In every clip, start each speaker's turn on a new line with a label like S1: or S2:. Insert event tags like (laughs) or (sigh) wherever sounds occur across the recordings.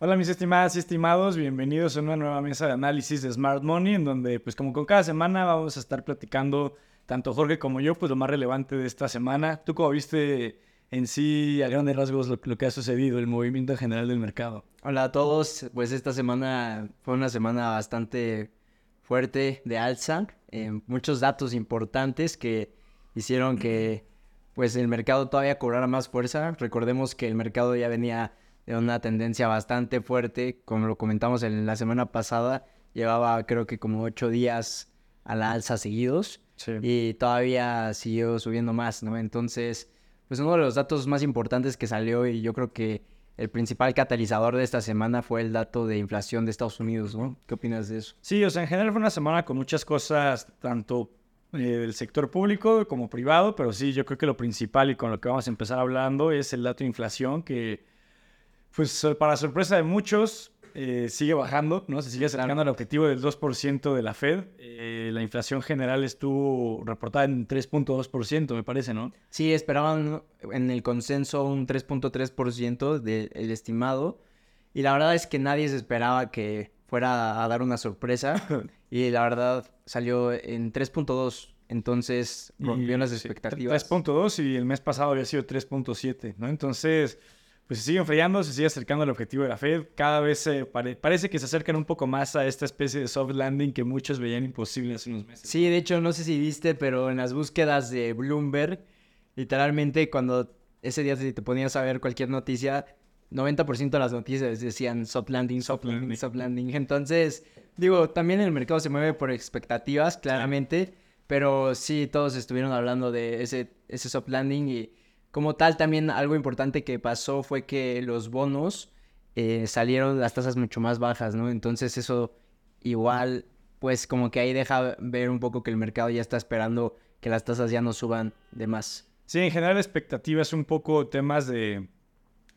S1: Hola mis estimadas y estimados, bienvenidos a una nueva mesa de análisis de Smart Money, en donde pues como con cada semana vamos a estar platicando, tanto Jorge como yo, pues lo más relevante de esta semana. ¿Tú cómo viste en sí, a grandes rasgos, lo, que ha sucedido, el movimiento general del mercado?
S2: Hola a todos, pues esta semana fue una semana bastante fuerte de alza, eh, muchos datos importantes que hicieron que pues el mercado todavía cobrara más fuerza. Recordemos que el mercado ya venía una tendencia bastante fuerte, como lo comentamos en la semana pasada, llevaba creo que como ocho días a la alza seguidos y todavía siguió subiendo más, ¿no? Entonces, pues uno de los datos más importantes que salió y yo creo que el principal catalizador de esta semana fue el dato de inflación de Estados Unidos, ¿no? ¿Qué opinas de eso?
S1: Sí, o sea, en general fue una semana con muchas cosas, tanto eh, del sector público como privado, pero sí, yo creo que lo principal y con lo que vamos a empezar hablando es el dato de inflación que, pues para sorpresa de muchos, eh, sigue bajando, ¿no? Se sigue acercando al objetivo del 2% de la Fed. Eh, la inflación general estuvo reportada en 3.2%, me parece, ¿no?
S2: Sí, esperaban en el consenso un 3.3% del estimado. Y la verdad es que nadie se esperaba que fuera a dar una sorpresa. (laughs) y la verdad salió en 3.2. Entonces rompió las expectativas.
S1: 3.2 y el mes pasado había sido 3.7, ¿no? Entonces pues se sigue enfriando, se sigue acercando al objetivo de la Fed. Cada vez parece que se acercan un poco más a esta especie de soft landing que muchos veían imposible hace unos meses.
S2: Sí, de hecho, no sé si viste, pero en las búsquedas de Bloomberg, literalmente cuando ese día te ponías a ver cualquier noticia, 90% de las noticias decían soft landing, soft landing, soft landing. Entonces, digo, también el mercado se mueve por expectativas, claramente, pero sí, todos estuvieron hablando de ese, ese soft landing y como tal, también algo importante que pasó fue que los bonos eh, salieron las tasas mucho más bajas, ¿no? Entonces eso igual, pues como que ahí deja ver un poco que el mercado ya está esperando que las tasas ya no suban de más.
S1: Sí, en general expectativas un poco temas de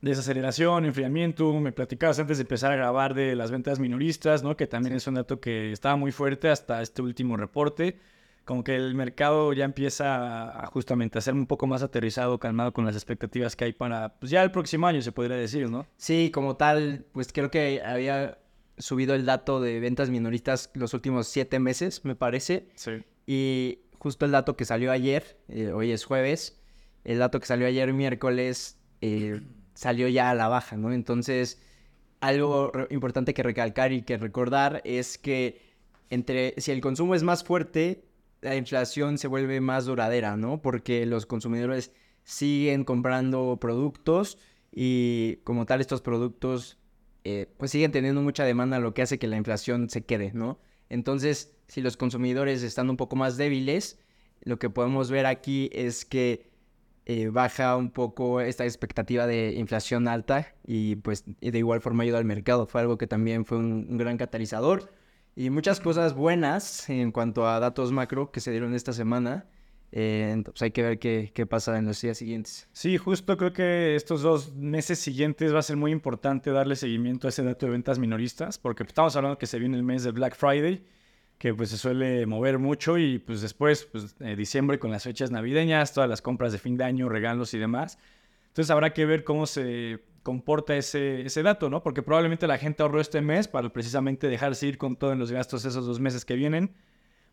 S1: desaceleración, enfriamiento. Me platicabas antes de empezar a grabar de las ventas minoristas, ¿no? Que también es un dato que estaba muy fuerte hasta este último reporte como que el mercado ya empieza a, justamente a ser un poco más aterrizado, calmado con las expectativas que hay para, pues ya el próximo año se podría decir, ¿no?
S2: Sí, como tal, pues creo que había subido el dato de ventas minoristas los últimos siete meses, me parece.
S1: Sí.
S2: Y justo el dato que salió ayer, eh, hoy es jueves, el dato que salió ayer miércoles eh, (clears throat) salió ya a la baja, ¿no? Entonces, algo importante que recalcar y que recordar es que entre si el consumo es más fuerte, la inflación se vuelve más duradera, ¿no? Porque los consumidores siguen comprando productos y como tal estos productos eh, pues siguen teniendo mucha demanda, lo que hace que la inflación se quede, ¿no? Entonces, si los consumidores están un poco más débiles, lo que podemos ver aquí es que eh, baja un poco esta expectativa de inflación alta y pues de igual forma ayuda al mercado. Fue algo que también fue un gran catalizador y muchas cosas buenas en cuanto a datos macro que se dieron esta semana. Eh, entonces hay que ver qué, qué, pasa en los días siguientes.
S1: Sí, justo creo que estos dos meses siguientes va a ser muy importante darle seguimiento a ese dato de ventas minoristas, porque estamos hablando que se viene el mes de Black Friday, que pues se suele mover mucho y pues después, pues eh, diciembre con las fechas navideñas, todas las compras de fin de año, regalos y demás. Entonces habrá que ver cómo se comporta ese, ese dato, ¿no? Porque probablemente la gente ahorró este mes para precisamente dejarse ir con todos los gastos esos dos meses que vienen,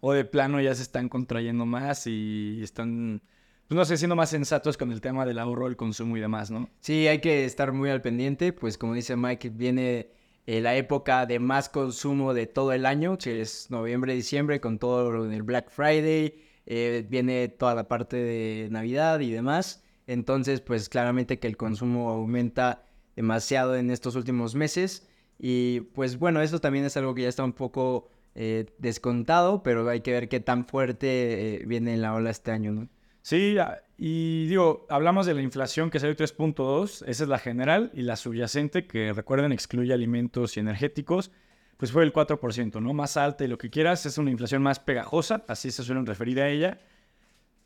S1: o de plano ya se están contrayendo más y están, pues no sé, siendo más sensatos con el tema del ahorro, el consumo y demás, ¿no?
S2: Sí, hay que estar muy al pendiente, pues como dice Mike, viene eh, la época de más consumo de todo el año, que es noviembre, diciembre, con todo el Black Friday, eh, viene toda la parte de Navidad y demás. Entonces, pues claramente que el consumo aumenta demasiado en estos últimos meses. Y pues bueno, eso también es algo que ya está un poco eh, descontado, pero hay que ver qué tan fuerte eh, viene la ola este año, ¿no?
S1: Sí, y digo, hablamos de la inflación que salió 3.2, esa es la general, y la subyacente, que recuerden excluye alimentos y energéticos, pues fue el 4%, ¿no? Más alta y lo que quieras, es una inflación más pegajosa, así se suelen referir a ella.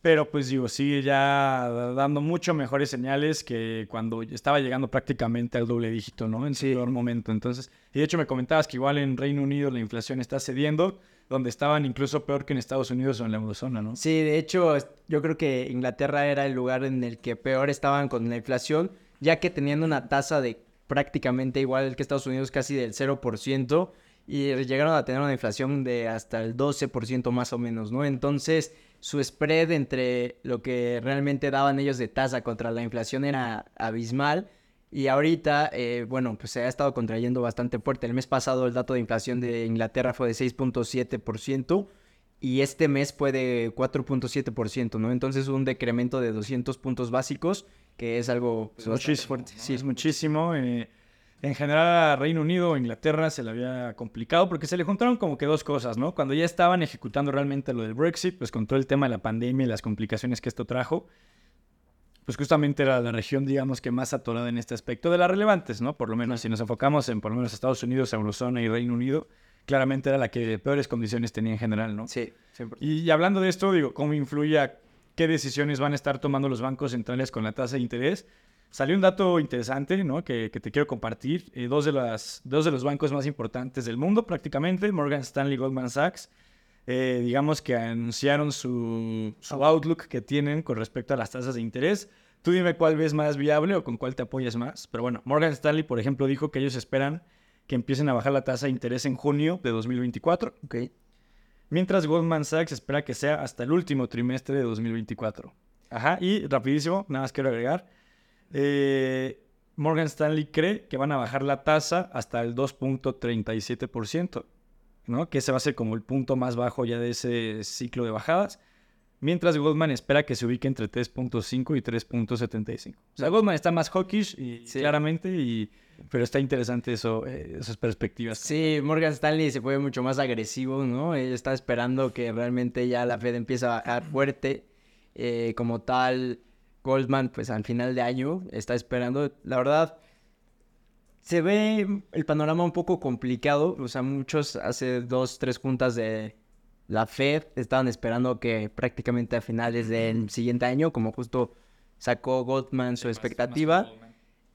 S1: Pero pues digo, sigue ya dando mucho mejores señales que cuando estaba llegando prácticamente al doble dígito, ¿no? En su peor momento. Entonces, y de hecho me comentabas que igual en Reino Unido la inflación está cediendo, donde estaban incluso peor que en Estados Unidos o en la eurozona, ¿no?
S2: Sí, de hecho, yo creo que Inglaterra era el lugar en el que peor estaban con la inflación, ya que teniendo una tasa de prácticamente igual que Estados Unidos, casi del 0%, y llegaron a tener una inflación de hasta el 12% más o menos, ¿no? Entonces, su spread entre lo que realmente daban ellos de tasa contra la inflación era abismal. Y ahorita, eh, bueno, pues se ha estado contrayendo bastante fuerte. El mes pasado el dato de inflación de Inglaterra fue de 6.7% y este mes fue de 4.7%, ¿no? Entonces un decremento de 200 puntos básicos, que es algo
S1: pues, muchísimo. Fuerte. Sí, es muchísimo. Eh, en general a Reino Unido o Inglaterra se le había complicado porque se le juntaron como que dos cosas, ¿no? Cuando ya estaban ejecutando realmente lo del Brexit, pues con todo el tema de la pandemia y las complicaciones que esto trajo, pues justamente era la región, digamos, que más atorada en este aspecto de las relevantes, ¿no? Por lo menos si nos enfocamos en por lo menos Estados Unidos, Eurozona y Reino Unido, claramente era la que peores condiciones tenía en general, ¿no?
S2: Sí, siempre.
S1: Y, hablando de esto, digo, ¿cómo influye a qué decisiones van a estar tomando los bancos centrales con la tasa de interés? Salió un dato interesante, ¿no? Que, te quiero compartir. Eh, dos, de las, dos de los bancos más importantes del mundo, prácticamente, Morgan Stanley y Goldman Sachs, eh, digamos que anunciaron su, su outlook que tienen con respecto a las tasas de interés. Tú dime cuál ves más viable o con cuál te apoyas más. Pero bueno, Morgan Stanley, por ejemplo, dijo que ellos esperan que empiecen a bajar la tasa de interés en junio de 2024.
S2: Ok.
S1: Mientras Goldman Sachs espera que sea hasta el último trimestre de 2024. Ajá, y rapidísimo, nada más quiero agregar eh, Morgan Stanley cree que van a bajar la tasa hasta el 2.37%, ¿no? Que ese va a ser como el punto más bajo ya de ese ciclo de bajadas. Mientras Goldman espera que se ubique entre 3.5 y 3.75. O sea, Goldman está más hawkish, y, claramente, y, pero está interesante eso, eh, esas perspectivas.
S2: Sí, Morgan Stanley se fue mucho más agresivo, ¿no? Él está esperando que realmente ya la Fed empiece a bajar fuerte. Eh, como tal, Goldman, pues al final de año, está esperando. La verdad, se ve el panorama un poco complicado. O sea, muchos hace dos, tres juntas de la Fed estaban esperando que prácticamente a finales del siguiente año, como justo sacó Goldman su expectativa.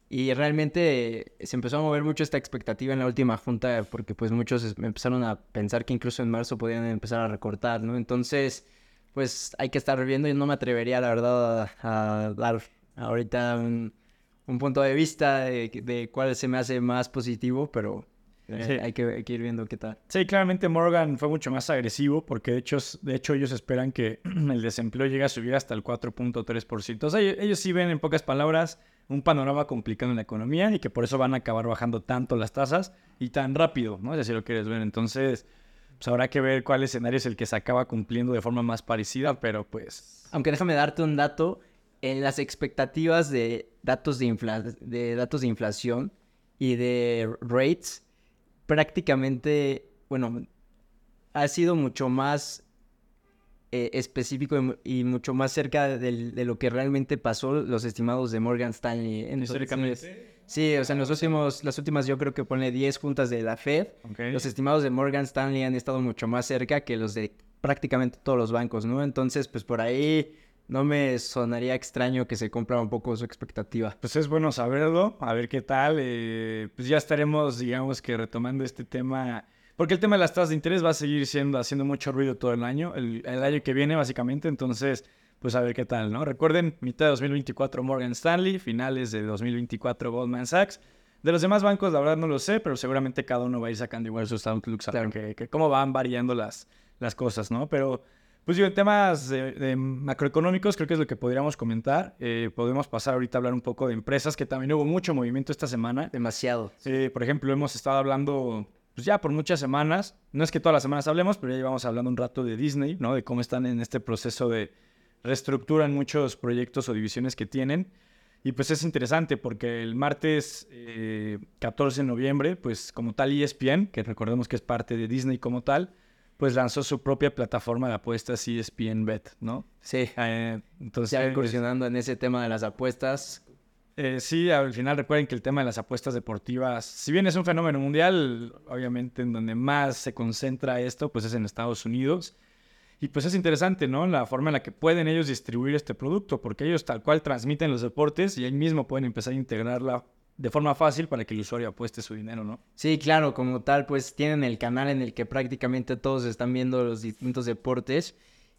S2: Y realmente se empezó a mover mucho esta expectativa en la última junta porque pues muchos empezaron a pensar que incluso en marzo podían empezar a recortar, ¿no? Entonces pues hay que estar viendo. y no me atrevería, la verdad, a, dar ahorita un, punto de vista de, cuál se me hace más positivo, pero eh, hay, que, ir viendo qué tal.
S1: Sí, claramente Morgan fue mucho más agresivo porque de hecho, de hecho ellos esperan que (clears throat) el desempleo llegue a subir hasta el 4.3%. O sea, ellos sí ven en pocas palabras un panorama complicado en la economía y que por eso van a acabar bajando tanto las tasas y tan rápido, ¿no? Es si lo quieres ver. Entonces, pues habrá que ver cuál escenario es el que se acaba cumpliendo de forma más parecida, pero pues...
S2: Aunque déjame darte un dato, en las expectativas de datos de, de, datos de inflación y de rates, prácticamente, bueno, ha sido mucho más eh, específico y, mucho más cerca de, lo que realmente pasó los estimados de Morgan Stanley. Entonces, Sí, o sea, en los últimos, las últimas yo creo que pone 10 juntas de la Fed. Los estimados de Morgan Stanley han estado mucho más cerca que los de prácticamente todos los bancos, ¿no? Entonces, pues por ahí no me sonaría extraño que se cumpla un poco su expectativa.
S1: Pues es bueno saberlo, a ver qué tal. Eh, pues ya estaremos, digamos que retomando este tema. Porque el tema de las tasas de interés va a seguir siendo haciendo mucho ruido todo el año, el, el año que viene básicamente. Entonces, pues a ver qué tal, ¿no? Recuerden, mitad de 2024 Morgan Stanley, finales de 2024 Goldman Sachs. De los demás bancos, la verdad no lo sé, pero seguramente cada uno va a ir sacando igual sus outlooks, claro. que, que, cómo van variando las, las cosas, ¿no? Pero, pues digo, en temas de, macroeconómicos creo que es lo que podríamos comentar. Eh, podemos pasar ahorita a hablar un poco de empresas, que también hubo mucho movimiento esta semana.
S2: Demasiado.
S1: Eh, por ejemplo, hemos estado hablando pues ya por muchas semanas, no es que todas las semanas hablemos, pero ya llevamos hablando un rato de Disney, ¿no? De cómo están en este proceso de reestructuran muchos proyectos o divisiones que tienen. Y pues es interesante porque el martes 14 eh, de noviembre, pues como tal ESPN, que recordemos que es parte de Disney como tal, pues lanzó su propia plataforma de apuestas ESPN Bet, ¿no?
S2: Sí. Eh, entonces, ya incursionando en ese tema de las apuestas.
S1: Eh, sí, al final recuerden que el tema de las apuestas deportivas, si bien es un fenómeno mundial, obviamente en donde más se concentra esto, pues es en Estados Unidos. Y pues es interesante, ¿no? La forma en la que pueden ellos distribuir este producto, porque ellos tal cual transmiten los deportes y ahí mismo pueden empezar a integrarla de forma fácil para que el usuario apueste su dinero, ¿no?
S2: Sí, claro, como tal, pues tienen el canal en el que prácticamente todos están viendo los distintos deportes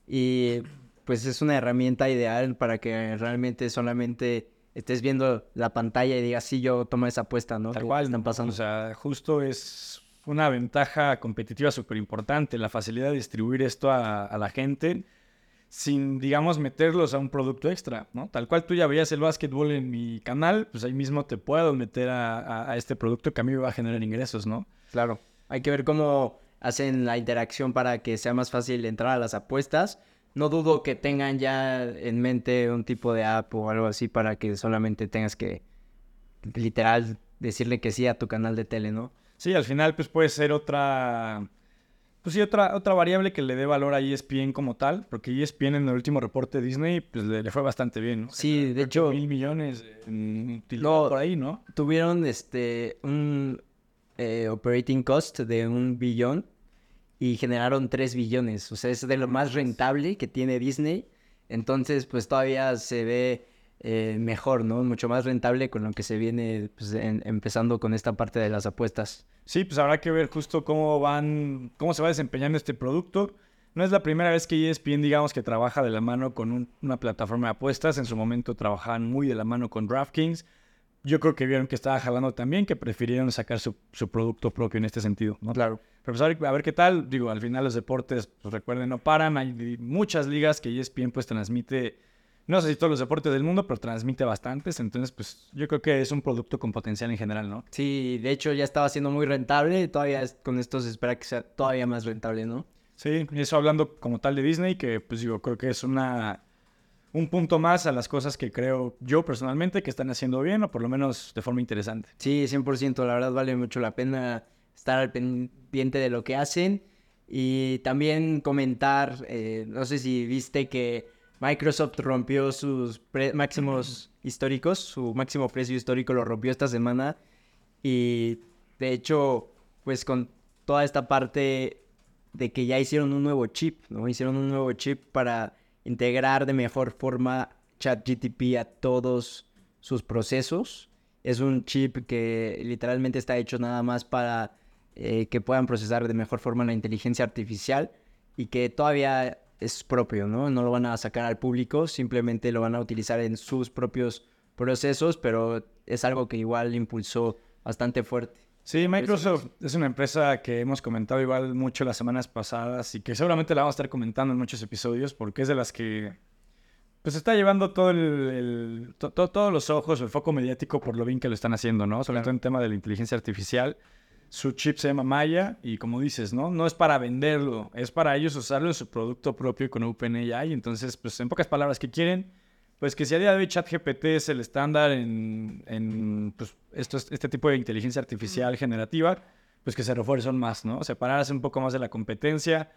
S2: y pues es una herramienta ideal para que realmente solamente estés viendo la pantalla y digas, sí, yo tomo esa apuesta, ¿no?
S1: Tal cual.
S2: Están pasando.
S1: O sea, justo es una ventaja competitiva súper importante, la facilidad de distribuir esto a, la gente sin, digamos, meterlos a un producto extra, ¿no? Tal cual tú ya veías el básquetbol en mi canal, pues ahí mismo te puedo meter a este producto que a mí me va a generar ingresos, ¿no?
S2: Claro. Hay que ver cómo hacen la interacción para que sea más fácil entrar a las apuestas. No dudo que tengan ya en mente un tipo de app o algo así para que solamente tengas que, literal, decirle que sí a tu canal de tele, ¿no?
S1: Sí, al final pues puede ser otra, pues sí, otra, otra variable que le dé valor a ESPN como tal, porque ESPN en el último reporte de Disney pues le, le fue bastante bien, ¿no?
S2: Sí, de hecho,
S1: Mil millones en
S2: No.
S1: por ahí, ¿no?
S2: tuvieron este un eh, operating cost de un billón y generaron 3 billones. O sea, es de lo más rentable que tiene Disney. Entonces, pues todavía se ve eh, mejor, ¿no? Mucho más rentable con lo que se viene pues, en- empezando con esta parte de las apuestas.
S1: Sí, pues habrá que ver justo cómo van, cómo se va desempeñando este producto. No es la primera vez que ESPN, digamos, que trabaja de la mano con un- una plataforma de apuestas. En su momento trabajaban muy de la mano con DraftKings. Yo creo que vieron que estaba jalando también, que prefirieron sacar su, su producto propio en este sentido, ¿no?
S2: Claro.
S1: Pero pues a ver, a ver qué tal. Digo, al final los deportes, pues recuerden, no paran. Hay muchas ligas que ESPN pues transmite, no sé si todos los deportes del mundo, pero transmite bastantes. Entonces, pues yo creo que es un producto con potencial en general, ¿no?
S2: Sí, de hecho ya estaba siendo muy rentable. Todavía con esto se espera que sea todavía más rentable, ¿no?
S1: Sí, eso hablando como tal de Disney, que pues digo, creo que es una un punto más a las cosas que creo yo personalmente que están haciendo bien o por lo menos de forma interesante.
S2: Sí, 100%, la verdad vale mucho la pena estar al pendiente de lo que hacen y también comentar, eh, no sé si viste que Microsoft rompió sus máximos históricos, su máximo precio histórico lo rompió esta semana y de hecho, pues con toda esta parte de que ya hicieron un nuevo chip, ¿no? Hicieron un nuevo chip para integrar de mejor forma ChatGTP a todos sus procesos. Es un chip que literalmente está hecho nada más para eh, que puedan procesar de mejor forma la inteligencia artificial y que todavía es propio, ¿no? No lo van a sacar al público, simplemente lo van a utilizar en sus propios procesos, pero es algo que igual impulsó bastante fuerte.
S1: Sí, Microsoft es una empresa que hemos comentado igual mucho las semanas pasadas y que seguramente la vamos a estar comentando en muchos episodios porque es de las que pues está llevando todo el, el- to- to- todos los ojos, el foco mediático por lo bien que lo están haciendo, ¿no? Sobre todo en tema de la inteligencia artificial. Su chip se llama Maya y como dices, ¿no? No es para venderlo, es para ellos usarlo en su producto propio con OpenAI. Entonces, pues en pocas palabras, ¿qué quieren? Pues que si a día de hoy ChatGPT es el estándar en, en, pues, esto, este tipo de inteligencia artificial generativa, pues que se refuercen más, ¿no? Separarse un poco más de la competencia.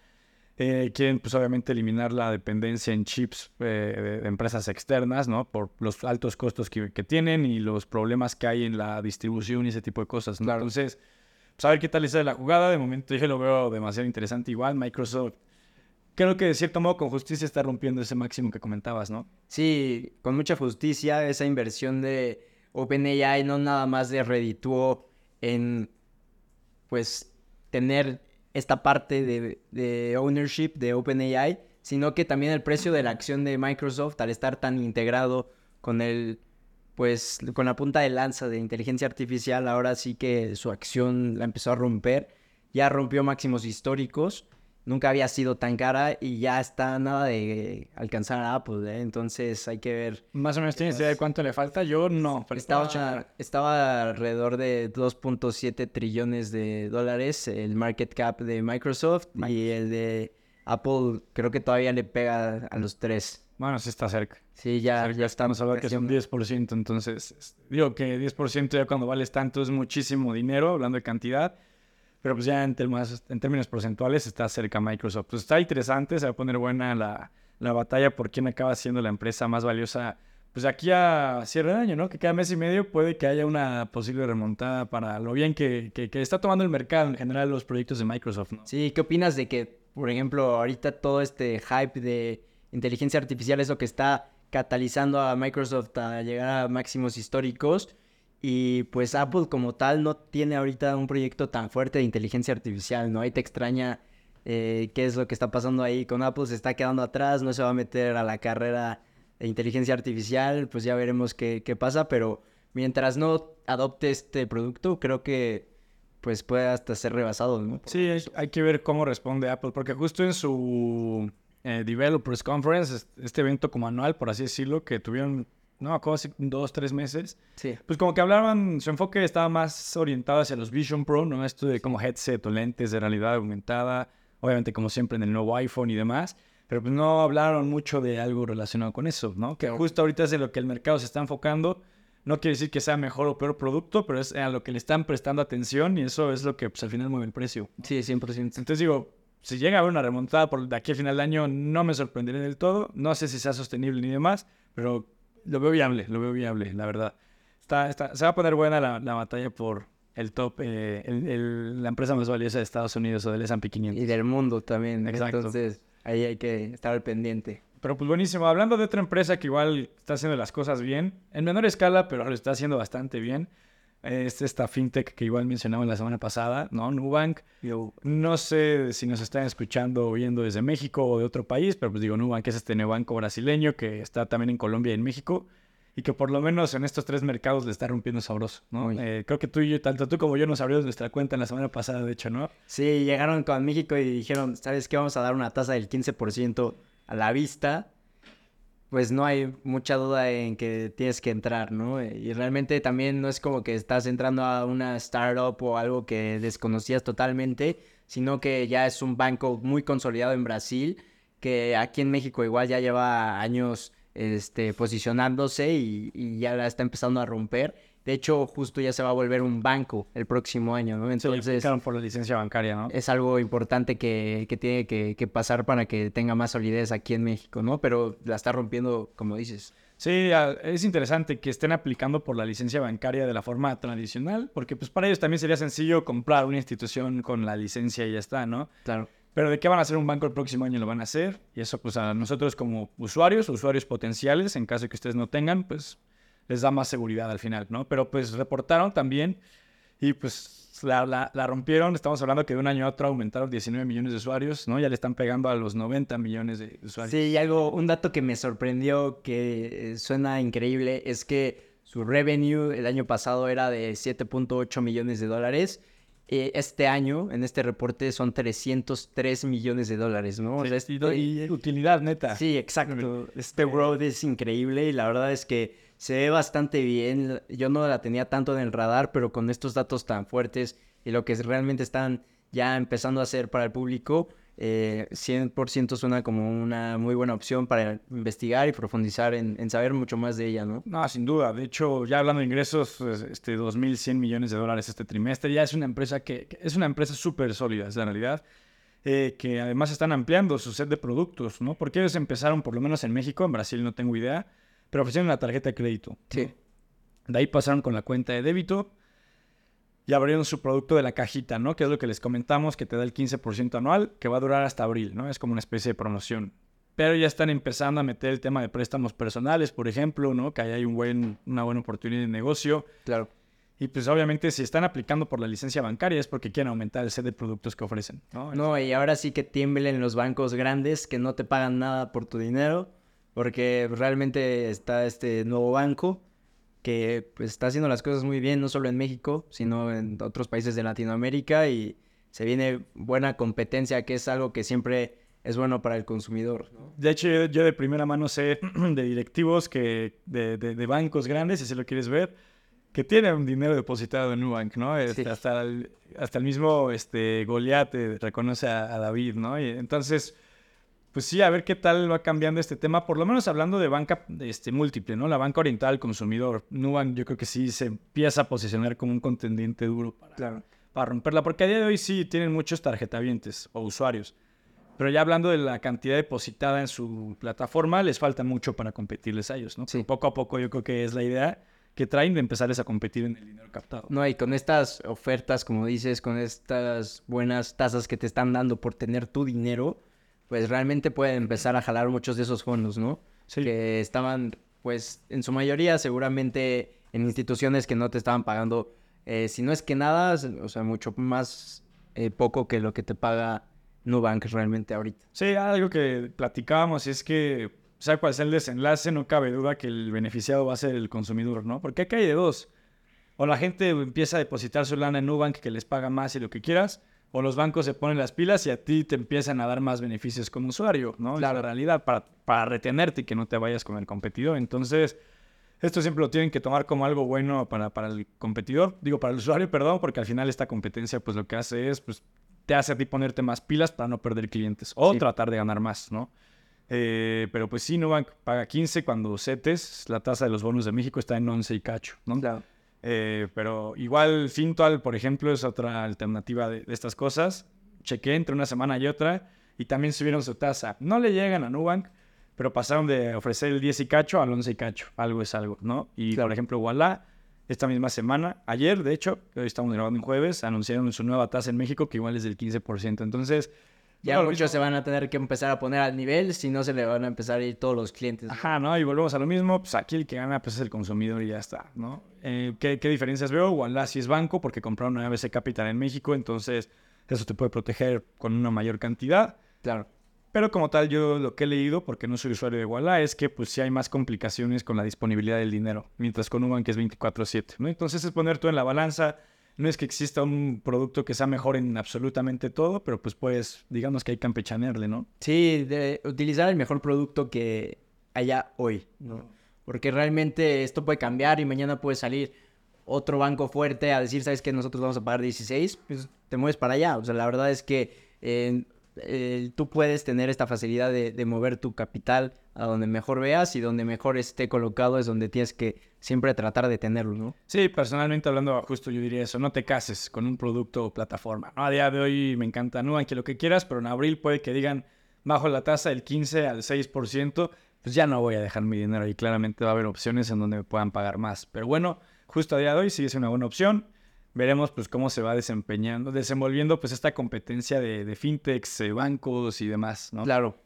S1: Eh, quieren, pues obviamente, eliminar la dependencia en chips eh, de empresas externas, ¿no? Por los altos costos que, que tienen y los problemas que hay en la distribución y ese tipo de cosas, ¿no?
S2: Claro.
S1: Entonces, pues a ver qué tal es la jugada. De momento yo lo veo demasiado interesante igual. Microsoft, creo que de cierto modo con justicia está rompiendo ese máximo que comentabas, ¿no?
S2: Sí, con mucha justicia, esa inversión de OpenAI no nada más de redituó en, pues, tener esta parte de, de ownership de OpenAI, sino que también el precio de la acción de Microsoft al estar tan integrado con el, pues, con la punta de lanza de inteligencia artificial, ahora sí que su acción la empezó a romper, ya rompió máximos históricos nunca había sido tan cara y ya está nada de alcanzar a Apple, ¿eh? Entonces hay que ver.
S1: Más o menos tienes idea de cuánto le falta. Yo no. pero
S2: Estaba,
S1: vamos a checar.
S2: estaba alrededor de 2.7 trillones de dólares el market cap de Microsoft y el de Apple creo que todavía le pega a los tres.
S1: Bueno, sí está cerca.
S2: Sí, ya, ya
S1: Estamos hablando que es un 10%, entonces es- digo que 10% ya cuando vales tanto es muchísimo dinero, hablando de cantidad, pero pues ya en, términos- en términos porcentuales está cerca Microsoft. Pues está interesante, se va a poner buena la, la batalla por quién acaba siendo la empresa más valiosa. Pues aquí a cierre de año, ¿no? Que cada mes y medio puede que haya una posible remontada para lo bien que, que- que está tomando el mercado en general los proyectos de Microsoft, ¿no?
S2: Sí, ¿qué opinas de que, por ejemplo, ahorita todo este hype de inteligencia artificial es lo que está catalizando a Microsoft a llegar a máximos históricos? Y pues Apple como tal no tiene ahorita un proyecto tan fuerte de inteligencia artificial, ¿no? Ahí te extraña eh, qué es lo que está pasando ahí con Apple, se está quedando atrás, no se va a meter a la carrera de inteligencia artificial, pues ya veremos qué, qué pasa, pero mientras no adopte este producto, creo que pues puede hasta ser rebasado, ¿no?
S1: Sí, hay, hay que ver cómo responde Apple, porque justo en su eh, Developers Conference, es- este evento como anual, por así decirlo, que tuvieron, no acuerdo si dos, tres meses,
S2: Sí.
S1: pues como que hablaban, su enfoque estaba más orientado hacia los Vision Pro, ¿no? Esto de como headset o lentes de realidad aumentada, obviamente como siempre en el nuevo iPhone y demás, pero pues no hablaron mucho de algo relacionado con eso, ¿no? Que justo ahorita es en lo que el mercado se está enfocando. No quiere decir que sea mejor o peor producto, pero es a lo que le están prestando atención y eso es lo que pues, al final mueve el precio.
S2: Sí, 100%.
S1: Entonces digo, si llega a haber una remontada por de aquí a final de año, no me sorprenderé del todo. No sé si sea sostenible ni demás, pero lo veo viable, lo veo viable, la verdad. Está, está, se va a poner buena la, la batalla por el top, eh, el- el- la empresa más valiosa de Estados Unidos o del S&P 500.
S2: Y del mundo también.
S1: Exacto.
S2: Entonces, ahí hay que estar al pendiente.
S1: Pero pues buenísimo. Hablando de otra empresa que igual está haciendo las cosas bien, en menor escala, pero lo está haciendo bastante bien. Es esta fintech que igual mencionamos la semana pasada, ¿no? Nubank. No sé si nos están escuchando o viendo desde México o de otro país, pero pues digo, Nubank es este neobanco brasileño que está también en Colombia y en México y que por lo menos en estos tres mercados le está rompiendo sabroso, ¿no? Eh, creo que tú y yo, tanto tú como yo nos abrimos nuestra cuenta en la semana pasada, de hecho, ¿no?
S2: Sí, llegaron con México y dijeron, ¿sabes qué? Vamos a dar una tasa del 15% a la vista. Pues no hay mucha duda en que tienes que entrar, ¿no? Y realmente también no es como que estás entrando a una startup o algo que desconocías totalmente, sino que ya es un banco muy consolidado en Brasil, que aquí en México igual ya lleva años este, posicionándose y, y ya la está empezando a romper. De hecho, justo ya se va a volver un banco el próximo año, ¿no?
S1: Entonces,
S2: Entonces,
S1: por la licencia bancaria, ¿no?
S2: es algo importante que, que tiene que, que pasar para que tenga más solidez aquí en México, ¿no? Pero la está rompiendo, como dices.
S1: Sí, es interesante que estén aplicando por la licencia bancaria de la forma tradicional, porque pues para ellos también sería sencillo comprar una institución con la licencia y ya está, ¿no?
S2: Claro.
S1: Pero de qué van a hacer un banco el próximo año lo van a hacer, y eso pues a nosotros como usuarios, usuarios potenciales, en caso de que ustedes no tengan, pues les da más seguridad al final, ¿no? Pero pues reportaron también y pues la, la- la rompieron, estamos hablando que de un año a otro aumentaron 19 millones de usuarios, ¿no? Ya le están pegando a los 90 millones de usuarios.
S2: Sí, y algo, un dato que me sorprendió, que eh, suena increíble, es que su revenue el año pasado era de 7.8 millones de dólares. Eh, Este año, en este reporte, son 303 millones de dólares, ¿no? O sea,
S1: Y,
S2: este-
S1: y utilidad neta.
S2: Sí, exacto. Este growth es increíble y la verdad es que se ve bastante bien. Yo no la tenía tanto en el radar, pero con estos datos tan fuertes y lo que realmente están ya empezando a hacer para el público, eh, 100% suena como una muy buena opción para investigar y profundizar en, en saber mucho más de ella, ¿no?
S1: No, sin duda. De hecho, ya hablando de ingresos, este 2.100 millones de dólares este trimestre, ya es una empresa que, que es una empresa súper sólida, es la realidad. eh, que además están ampliando su set de productos, ¿no? Porque ellos empezaron, por lo menos en México, en Brasil no tengo idea, pero ofrecieron una tarjeta de crédito.
S2: Sí.
S1: De ahí pasaron con la cuenta de débito y abrieron su producto de la cajita, ¿no? Que es lo que les comentamos, que te da el 15% anual, que va a durar hasta abril, ¿no? Es como una especie de promoción. Pero ya están empezando a meter el tema de préstamos personales, por ejemplo, ¿no? Que ahí hay un buen, una buena oportunidad de negocio.
S2: Claro.
S1: Y pues obviamente si están aplicando por la licencia bancaria es porque quieren aumentar el set de productos que ofrecen, ¿no?
S2: No, y ahora sí que tiemblen los bancos grandes que no te pagan nada por tu dinero, porque realmente está este nuevo banco que pues está haciendo las cosas muy bien, no solo en México, sino en otros países de Latinoamérica y se viene buena competencia, que es algo que siempre es bueno para el consumidor, ¿no?
S1: De hecho, yo, yo de primera mano sé (clears throat) de directivos que de, de- de bancos grandes, si así lo quieres ver, que tienen dinero depositado en Nubank, ¿no? Este,
S2: Sí.
S1: hasta, el, hasta el mismo este, Goliat eh, reconoce a, a David, ¿no? Y entonces, pues sí, a ver qué tal va cambiando este tema, por lo menos hablando de banca este, múltiple, ¿no? La banca oriental al consumidor. Nubank yo creo que sí se empieza a posicionar como un contendiente duro para,
S2: Claro.
S1: para romperla, porque a día de hoy sí tienen muchos tarjetavientes o usuarios. Pero ya hablando de la cantidad depositada en su plataforma, les falta mucho para competirles a ellos, ¿no?
S2: Sí.
S1: Poco a poco yo creo que es la idea que traen de empezarles a competir en el dinero captado.
S2: No, y con estas ofertas, como dices, con estas buenas tasas que te están dando por tener tu dinero, pues realmente pueden empezar a jalar muchos de esos fondos, ¿no?
S1: Sí.
S2: Que estaban, pues, en su mayoría seguramente en instituciones que no te estaban pagando, eh, si no es que nada, o sea, mucho más eh, poco que lo que te paga Nubank realmente ahorita.
S1: Sí, algo que platicábamos es que sea cuál sea el desenlace, no cabe duda que el beneficiado va a ser el consumidor, ¿no? Porque acá hay de dos. O la gente empieza a depositar su lana en Nubank que les paga más y lo que quieras, o los bancos se ponen las pilas y a ti te empiezan a dar más beneficios como usuario, ¿no?
S2: Claro.
S1: La realidad, para, para retenerte y que no te vayas con el competidor. Entonces, esto siempre lo tienen que tomar como algo bueno para, para el competidor, digo, para el usuario, perdón, porque al final esta competencia, pues lo que hace es, pues, te hace a ti ponerte más pilas para no perder clientes o
S2: Sí.
S1: tratar de ganar más, ¿no? Eh, pero pues sí, Nubank paga 15 cuando CETES, la tasa de los bonos de México está en 11 y cacho, ¿no?
S2: Claro.
S1: Eh, pero igual Fintual, por ejemplo, es otra alternativa de, de estas cosas. Chequé entre una semana y otra y también subieron su tasa. No le llegan a Nubank, pero pasaron de ofrecer el 10 y cacho al 11 y cacho. Algo es algo, ¿no? Y
S2: Claro.
S1: por ejemplo, Walla, esta misma semana, ayer, de hecho, hoy estamos grabando en jueves, anunciaron su nueva tasa en México que igual es del 15%. Entonces,
S2: Ya
S1: lo
S2: muchos se van a tener que empezar a poner al nivel, si no se le van a empezar a ir todos los clientes. ¿no?
S1: Ajá, ¿no? Y volvemos a lo mismo, pues aquí el que gana pues es el consumidor y ya está, ¿no? Eh, ¿qué, qué diferencias veo? Walla sí es banco porque compraron una ABC Capital en México, entonces eso te puede proteger con una mayor cantidad.
S2: Claro.
S1: Pero como tal, yo lo que he leído, porque no soy usuario de Walla, es que pues sí hay más complicaciones con la disponibilidad del dinero, mientras con Uban que es 24/7, ¿no? Entonces es poner todo en la balanza. No es que exista un producto que sea mejor en absolutamente todo, pero pues puedes, digamos que hay campechanearle, ¿no?
S2: Sí, de utilizar el mejor producto que haya hoy, ¿no? Porque realmente esto puede cambiar y mañana puede salir otro banco fuerte a decir, ¿sabes qué? Nosotros vamos a pagar 16, pues te mueves para allá. O sea, la verdad es que eh, eh, tú puedes tener esta facilidad de, de mover tu capital a donde mejor veas y donde mejor esté colocado es donde tienes que siempre tratar de tenerlo, ¿no?
S1: Sí, personalmente hablando, justo yo diría eso, no te cases con un producto o plataforma. ¿no? A día de hoy me encanta Nubank, que lo que quieras, pero en abril puede que digan bajo la tasa del 15 al 6%, pues ya no voy a dejar mi dinero y claramente va a haber opciones en donde me puedan pagar más. Pero bueno, justo a día de hoy sí es una buena opción. Veremos pues cómo se va desempeñando, desenvolviendo pues esta competencia de, de fintechs, eh, bancos y demás, ¿no?
S2: Claro.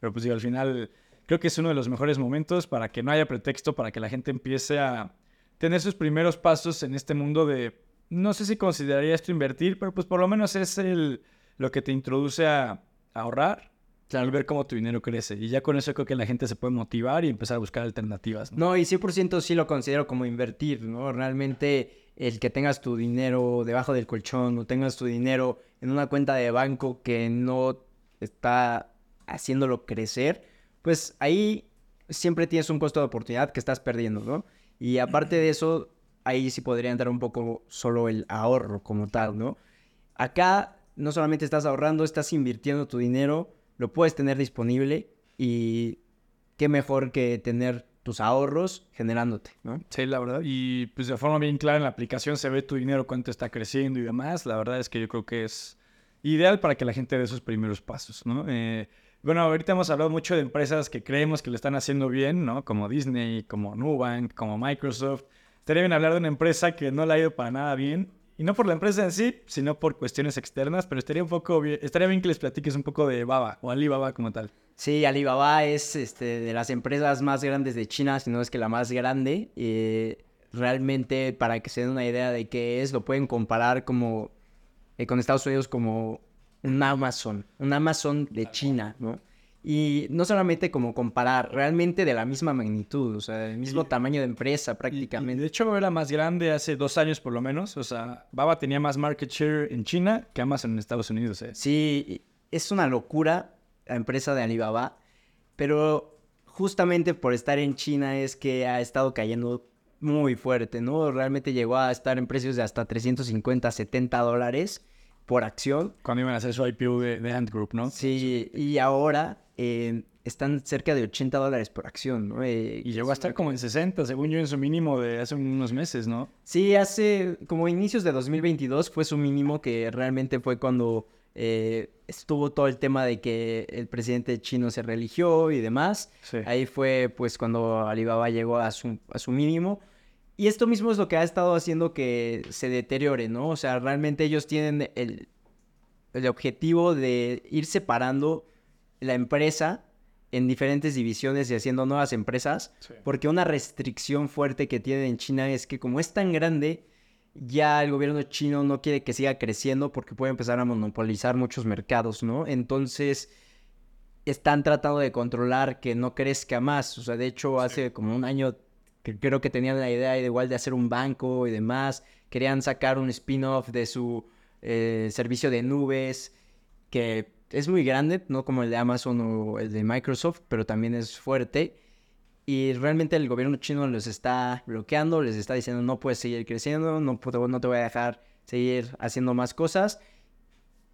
S1: Pero pues digo, al final creo que es uno de los mejores momentos para que no haya pretexto para que la gente empiece a tener sus primeros pasos en este mundo de, no sé si consideraría esto invertir, pero pues por lo menos es el, lo que te introduce a, ahorrar y ver cómo tu dinero crece. Y ya con eso creo que la gente se puede motivar y empezar a buscar alternativas. ¿no?
S2: No, y 100% sí lo considero como invertir, ¿no? Realmente el que tengas tu dinero debajo del colchón o tengas tu dinero en una cuenta de banco que no está haciéndolo crecer, pues ahí siempre tienes un costo de oportunidad que estás perdiendo, ¿no? Y aparte de eso, ahí sí podría entrar un poco solo el ahorro como tal, ¿no? Acá no solamente estás ahorrando, estás invirtiendo tu dinero, lo puedes tener disponible y qué mejor que tener tus ahorros generándote, ¿no?
S1: Sí, la verdad. Y pues de forma bien clara en la aplicación se ve tu dinero, cuánto está creciendo y demás. La verdad es que yo creo que es ideal para que la gente dé sus primeros pasos, ¿no? Eh, bueno, ahorita hemos hablado mucho de empresas que creemos que lo están haciendo bien, ¿no? Como Disney, como Nubank, como Microsoft. Estaría bien hablar de una empresa que no le ha ido para nada bien. Y no por la empresa en sí, sino por cuestiones externas, pero estaría un poco bien, estaría bien que les platiques un poco de Baba o Alibaba como tal.
S2: Sí, Alibaba es este, de las empresas más grandes de China, si no es que la más grande. Eh, realmente, para que se den una idea de qué es, lo pueden comparar como eh, con Estados Unidos como un Amazon, un Amazon de China, ¿no? Y no solamente como comparar, realmente de la misma magnitud, o sea, del mismo
S1: Y-
S2: tamaño de empresa
S1: Y- y
S2: prácticamente.
S1: de hecho era más grande hace dos años por lo menos. O sea, Baba tenía más market share en China que Amazon en Estados Unidos. ¿eh?
S2: Sí, es una locura la empresa de Alibaba, pero justamente por estar en China es que ha estado cayendo muy fuerte, ¿no? Realmente llegó a estar en precios de hasta 350, 70 dólares por acción.
S1: Cuando iban a hacer su IPO de, de Ant Group, ¿no?
S2: Sí, y ahora eh, están cerca de 80 dólares por acción, ¿no? Eh,
S1: Y llegó a estar como en 60, según yo, en su mínimo de hace unos meses, ¿no?
S2: Sí, hace como inicios de 2022 fue su mínimo que realmente fue cuando eh, estuvo todo el tema de que el presidente chino se religió y demás.
S1: Sí.
S2: Ahí fue pues cuando Alibaba llegó a su, a su mínimo. Y esto mismo es lo que ha estado haciendo que se deteriore, ¿no? O sea, realmente ellos tienen el, el objetivo de ir separando la empresa en diferentes divisiones y haciendo nuevas empresas.
S1: Sí.
S2: Porque una restricción fuerte que tienen en China es que como es tan grande, ya el gobierno chino no quiere que siga creciendo porque puede empezar a monopolizar muchos mercados, ¿no? Entonces, están tratando de controlar que no crezca más. O sea, de hecho, hace como un año que creo que tenían la idea de igual de hacer un banco y demás. Querían sacar un spin-off de su eh, servicio de nubes, que es muy grande, no como el de Amazon o el de Microsoft, pero también es fuerte. Y realmente el gobierno chino los está bloqueando, les está diciendo no puedes seguir creciendo, no, no te voy a dejar seguir haciendo más cosas.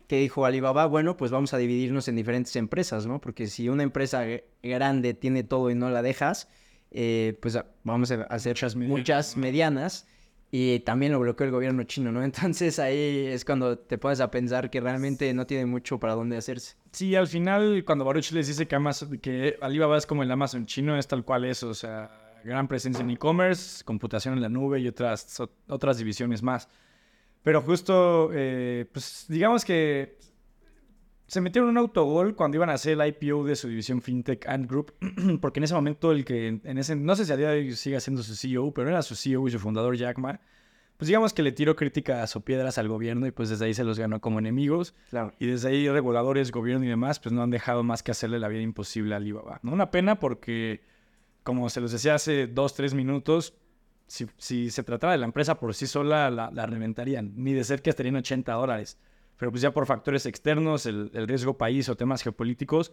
S2: ¿Qué dijo Alibaba? Bueno, pues vamos a dividirnos en diferentes empresas, ¿no? Porque si una empresa grande tiene todo y no la dejas, eh, pues vamos a hacer muchas medianas y también lo bloqueó el gobierno chino, ¿no? (laughs) Entonces ahí es cuando te pones a pensar que realmente no tiene mucho para dónde hacerse.
S1: Sí, al final cuando Baruch les dice que, Amazon, que Alibaba es como el Amazon chino, es tal cual es, o sea, gran presencia en e-commerce, computación en la nube y otras, otras divisiones más. Pero justo, eh, pues digamos que se metieron un autogol cuando iban a hacer el IPO de su división FinTech Ant Group, (clears throat) porque en ese momento el que, en ese, no sé si a día de hoy sigue siendo su CEO, pero era su CEO y su fundador Jack Ma, pues digamos que le tiró críticas o piedras al gobierno y pues desde ahí se los ganó como enemigos.
S2: Claro.
S1: Y desde ahí reguladores, gobierno y demás, pues no han dejado más que hacerle la vida imposible a Alibaba. ¿no? Una pena porque, como se los decía hace dos, tres minutos, si, si se tratara de la empresa por sí sola, la, la reventarían. Ni de que estarían 80 dólares pero pues ya por factores externos, el, riesgo país o temas geopolíticos,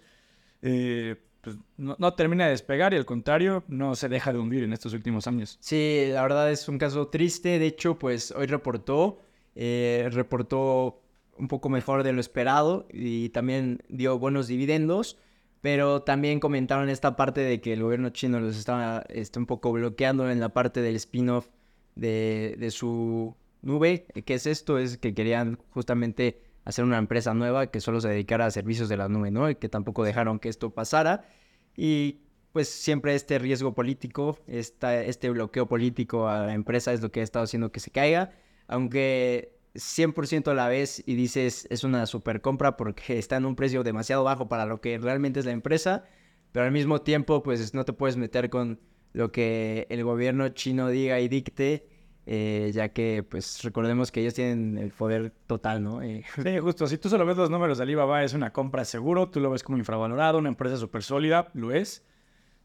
S1: eh, pues no, termina de despegar y al contrario, no se deja de hundir en estos últimos años.
S2: Sí, la verdad es un caso triste. De hecho, pues hoy reportó, eh, reportó un poco mejor de lo esperado y también dio buenos dividendos. Pero también comentaron esta parte de que el gobierno chino los estaba está un poco bloqueando en la parte del spin-off de, de, su nube. ¿Qué es esto? Es que querían justamente hacer una empresa nueva que solo se dedicara a servicios de la nube, ¿no? Y que tampoco dejaron que esto pasara. Y pues siempre este riesgo político, esta, este bloqueo político a la empresa es lo que ha estado haciendo que se caiga. Aunque 100% a la vez y dices es una super compra porque (laughs) está en un precio demasiado bajo para lo que realmente es la empresa, pero al mismo tiempo pues no te puedes meter con lo que el gobierno chino diga y dicte eh, ya que pues recordemos que ellos tienen el poder total, ¿no? Eh, (laughs)
S1: sí, justo, si tú solo ves los números de Alibaba es una compra seguro, tú lo ves como infravalorado, una empresa súper sólida, lo es,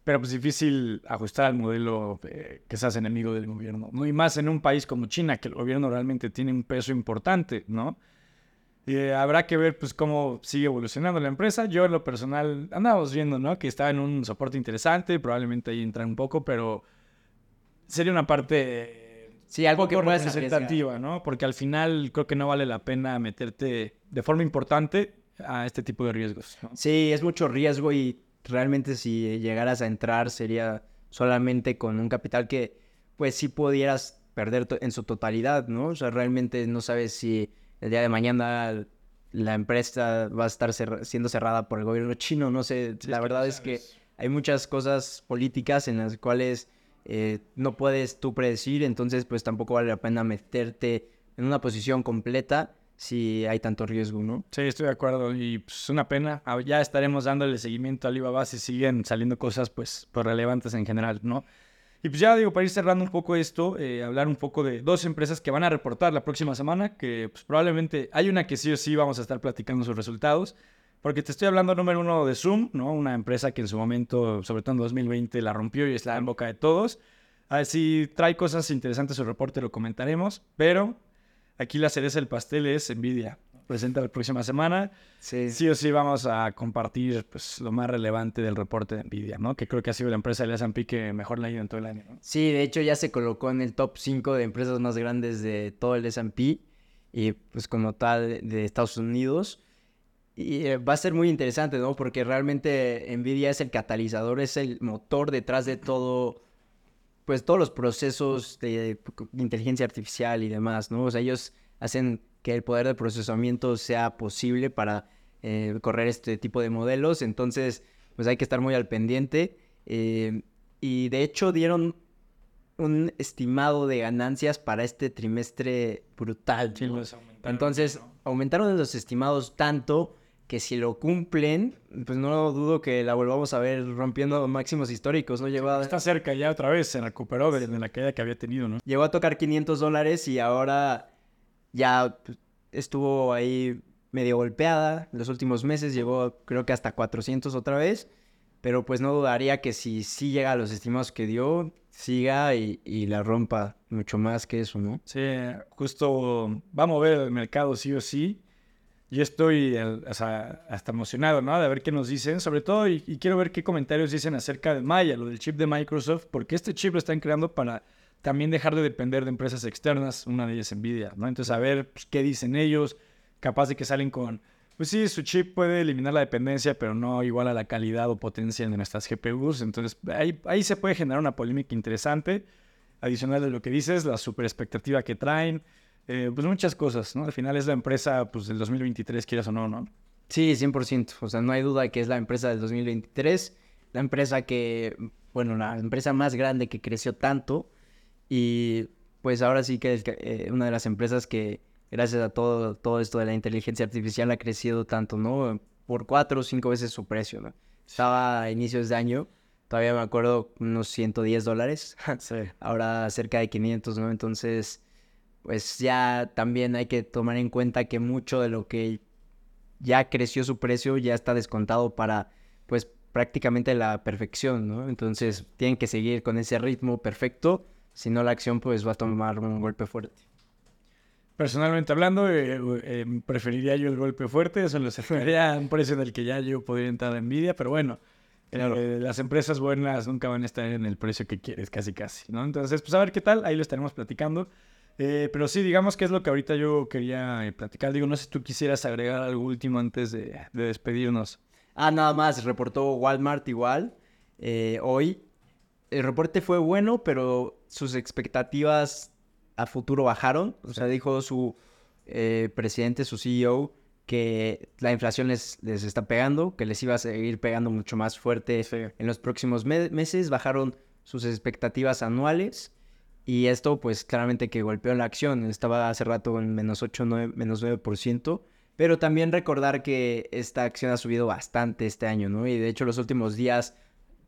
S1: pero pues difícil ajustar al modelo eh, que se hace enemigo del gobierno, ¿no? Y más en un país como China, que el gobierno realmente tiene un peso importante, ¿no? Y habrá que ver pues cómo sigue evolucionando la empresa. Yo en lo personal andamos viendo, ¿no? Que está en un soporte interesante, probablemente ahí entra un poco, pero sería una parte
S2: Sí, algo que
S1: pueda representativa, ¿no? Porque al final creo que no vale la pena meterte de forma importante a este tipo de riesgos.
S2: Sí, es mucho riesgo y realmente si llegaras a entrar sería solamente con un capital que pues sí pudieras perder en su totalidad, ¿no? O sea, realmente no sabes si el día de mañana la empresa va a estar siendo cerrada por el gobierno chino, no sé, la verdad es que hay muchas cosas políticas en las cuales eh, no puedes tú predecir, entonces pues tampoco vale la pena meterte en una posición completa si hay tanto riesgo, ¿no?
S1: Sí, estoy de acuerdo y pues una pena. Ah, ya estaremos dándole seguimiento a Alibaba si siguen saliendo cosas pues, pues, relevantes en general, ¿no? Y pues ya digo, para ir cerrando un poco esto, eh, hablar un poco de dos empresas que van a reportar la próxima semana, que pues, probablemente hay una que sí o sí vamos a estar platicando sus resultados. Porque te estoy hablando número uno de Zoom, ¿no? Una empresa que en su momento, sobre todo en 2020, la rompió y está en boca de todos. A ver si trae cosas interesantes su reporte, lo comentaremos. Pero aquí la cereza del pastel es Nvidia. Presenta la próxima semana. Sí. sí o sí vamos a compartir pues, lo más relevante del reporte de Nvidia, ¿no? Que creo que ha sido la empresa del S&P que mejor le ha ido en todo el año, ¿no?
S2: Sí, de hecho ya se colocó en el top 5 de empresas más grandes de todo el S&P y pues como tal de Estados Unidos. Y eh, va a ser muy interesante, ¿no? Porque realmente Nvidia es el catalizador, es el motor detrás de todo, pues todos los procesos de inteligencia artificial y demás, ¿no? O sea, ellos hacen que el poder de procesamiento sea posible para eh, correr este tipo de modelos, entonces, pues hay que estar muy al pendiente. Eh, y de hecho dieron un estimado de ganancias para este trimestre brutal. Entonces, aumentaron los estimados tanto que si lo cumplen, pues no dudo que la volvamos a ver rompiendo máximos históricos, ¿no? Lleva...
S1: Está cerca ya otra vez, se recuperó de, la caída que había tenido, ¿no?
S2: Llegó a tocar 500 dólares y ahora ya pues, estuvo ahí medio golpeada los últimos meses, llegó creo que hasta 400 otra vez, pero pues no dudaría que si sí llega a los estimados que dio, siga y, y, la rompa mucho más que eso, ¿no?
S1: Sí, justo va a mover el mercado sí o sí. Yo estoy hasta emocionado, ¿no? De ver qué nos dicen, sobre todo, y, y, quiero ver qué comentarios dicen acerca de Maya, lo del chip de Microsoft, porque este chip lo están creando para también dejar de depender de empresas externas, una de ellas Nvidia, ¿no? Entonces, a ver pues, qué dicen ellos, capaz de que salen con, pues sí, su chip puede eliminar la dependencia, pero no igual a la calidad o potencia de nuestras GPUs. Entonces, ahí, ahí se puede generar una polémica interesante, adicional de lo que dices, la super expectativa que traen, eh, pues muchas cosas, ¿no? Al final es la empresa, pues, del 2023, quieras o no, ¿no?
S2: Sí, 100%. O sea, no hay duda que es la empresa del 2023, la empresa que, bueno, la empresa más grande que creció tanto y pues ahora sí que es eh, una de las empresas que gracias a todo, todo esto de la inteligencia artificial ha crecido tanto, ¿no? Por cuatro o cinco veces su precio, ¿no? Estaba a inicios de año, todavía me acuerdo, unos 110 dólares. (laughs)
S1: Sí.
S2: Ahora cerca de 500, ¿no? Entonces, pues ya también hay que tomar en cuenta que mucho de lo que ya creció su precio ya está descontado para, pues, prácticamente la perfección, ¿no? Entonces, tienen que seguir con ese ritmo perfecto si no la acción pues va a tomar un golpe fuerte.
S1: Personalmente hablando, eh, eh, preferiría yo el golpe fuerte, eso lo acercaría a un precio en el que ya yo podría entrar a Nvidia, pero bueno, eh, las empresas buenas nunca van a estar en el precio que quieres, casi casi, ¿no? Entonces, pues a ver qué tal, ahí lo estaremos platicando. Pero sí, digamos que es lo que ahorita yo quería platicar. Digo, no sé si tú quisieras agregar algo último antes de, de despedirnos.
S2: Ah, nada más, reportó Walmart igual hoy el reporte fue bueno, pero sus expectativas a futuro bajaron. O sea, dijo su eh, presidente, su CEO, que la inflación les, les, está pegando, que les iba a seguir pegando mucho más fuerte en los próximos meses. Bajaron sus expectativas anuales. Y esto, pues claramente que golpeó la acción. Estaba hace rato en menos 8, 9, menos 9%. Pero también recordar que esta acción ha subido bastante este año, ¿no? Y de hecho los últimos días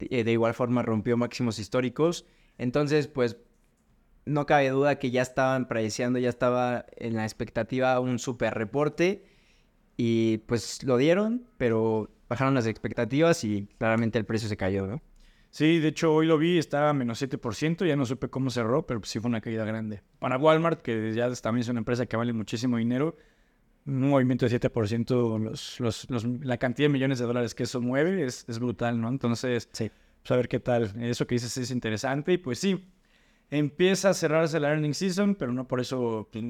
S2: eh, de igual forma rompió máximos históricos. Entonces, pues no cabe duda que ya estaban prediciendo, ya estaba en la expectativa un super reporte y pues lo dieron, pero bajaron las expectativas y claramente el precio se cayó, ¿no?
S1: Sí, de hecho hoy lo vi, estaba a menos 7%, ya no supe cómo cerró, pero pues sí fue una caída grande. Para Walmart, que ya también es una empresa que vale muchísimo dinero, un movimiento de 7%, los, los, los, la cantidad de millones de dólares que eso mueve es, es brutal, ¿no? Entonces,
S2: sí.
S1: pues a ver qué tal. Eso que dices es interesante y pues sí, empieza a cerrarse la earning season, pero no por eso pues,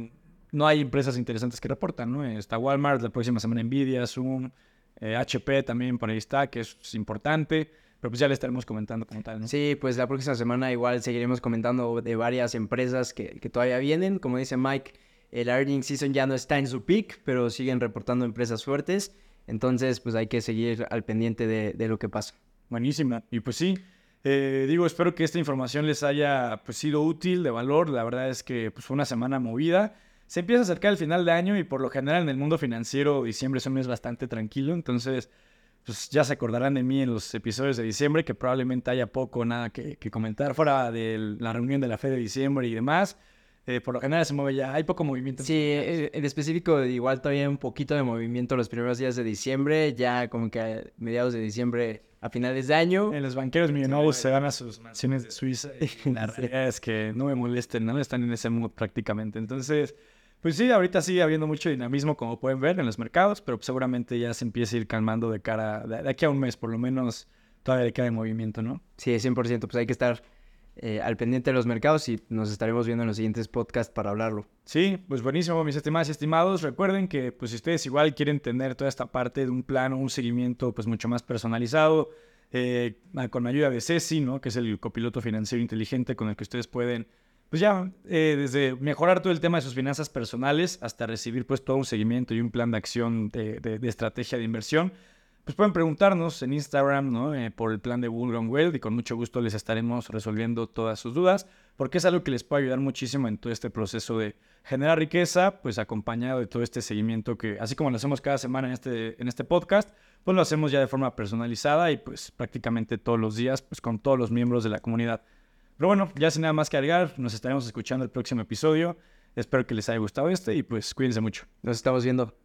S1: no hay empresas interesantes que reportan, ¿no? Está Walmart, la próxima semana Nvidia, Zoom, eh, HP también por ahí está, que es importante. Pero pues ya le estaremos comentando como tal, ¿no?
S2: Sí, pues la próxima semana igual seguiremos comentando de varias empresas que, que todavía vienen. Como dice Mike, el earning season ya no está en su peak, pero siguen reportando empresas fuertes. Entonces, pues hay que seguir al pendiente de, de lo que pasa.
S1: Buenísima. Y pues sí, eh, digo, espero que esta información les haya pues, sido útil, de valor. La verdad es que pues, fue una semana movida. Se empieza a acercar el final de año y por lo general en el mundo financiero diciembre es un mes bastante tranquilo. Entonces, pues ya se acordarán de mí en los episodios de diciembre, que probablemente haya poco nada que, que comentar fuera de la reunión de la fe de diciembre y demás. Eh, por lo general se mueve ya, hay poco movimiento.
S2: Sí, eh, en específico igual todavía un poquito de movimiento los primeros días de diciembre, ya como que a mediados de diciembre a finales de año.
S1: En los banqueros millonarios se van a sus mansiones de Suiza y (laughs) la realidad es que no me molesten, no están en ese mood prácticamente. Entonces, pues sí, ahorita sigue habiendo mucho dinamismo como pueden ver en los mercados, pero seguramente ya se empieza a ir calmando de cara, de, aquí a un mes por lo menos todavía le queda movimiento, ¿no?
S2: Sí, 100%, pues hay que estar eh, al pendiente de los mercados y nos estaremos viendo en los siguientes podcasts para hablarlo.
S1: Sí, pues buenísimo, mis estimados y estimados. Recuerden que pues si ustedes igual quieren tener toda esta parte de un plano, un seguimiento pues mucho más personalizado, eh, con ayuda de Ceci, ¿no? Que es el copiloto financiero inteligente con el que ustedes pueden pues ya, eh, desde mejorar todo el tema de sus finanzas personales hasta recibir pues todo un seguimiento y un plan de acción de, de, de estrategia de inversión pues pueden preguntarnos en Instagram, ¿no? Eh, por el plan de Bullrun Well y con mucho gusto les estaremos resolviendo todas sus dudas, porque es algo que les puede ayudar muchísimo en todo este proceso de generar riqueza, pues acompañado de todo este seguimiento que, así como lo hacemos cada semana en este, en este podcast, pues lo hacemos ya de forma personalizada y pues prácticamente todos los días, pues con todos los miembros de la comunidad. Pero bueno, ya sin nada más que agregar, nos estaremos escuchando el próximo episodio. Espero que les haya gustado este y pues cuídense mucho.
S2: Nos estamos viendo.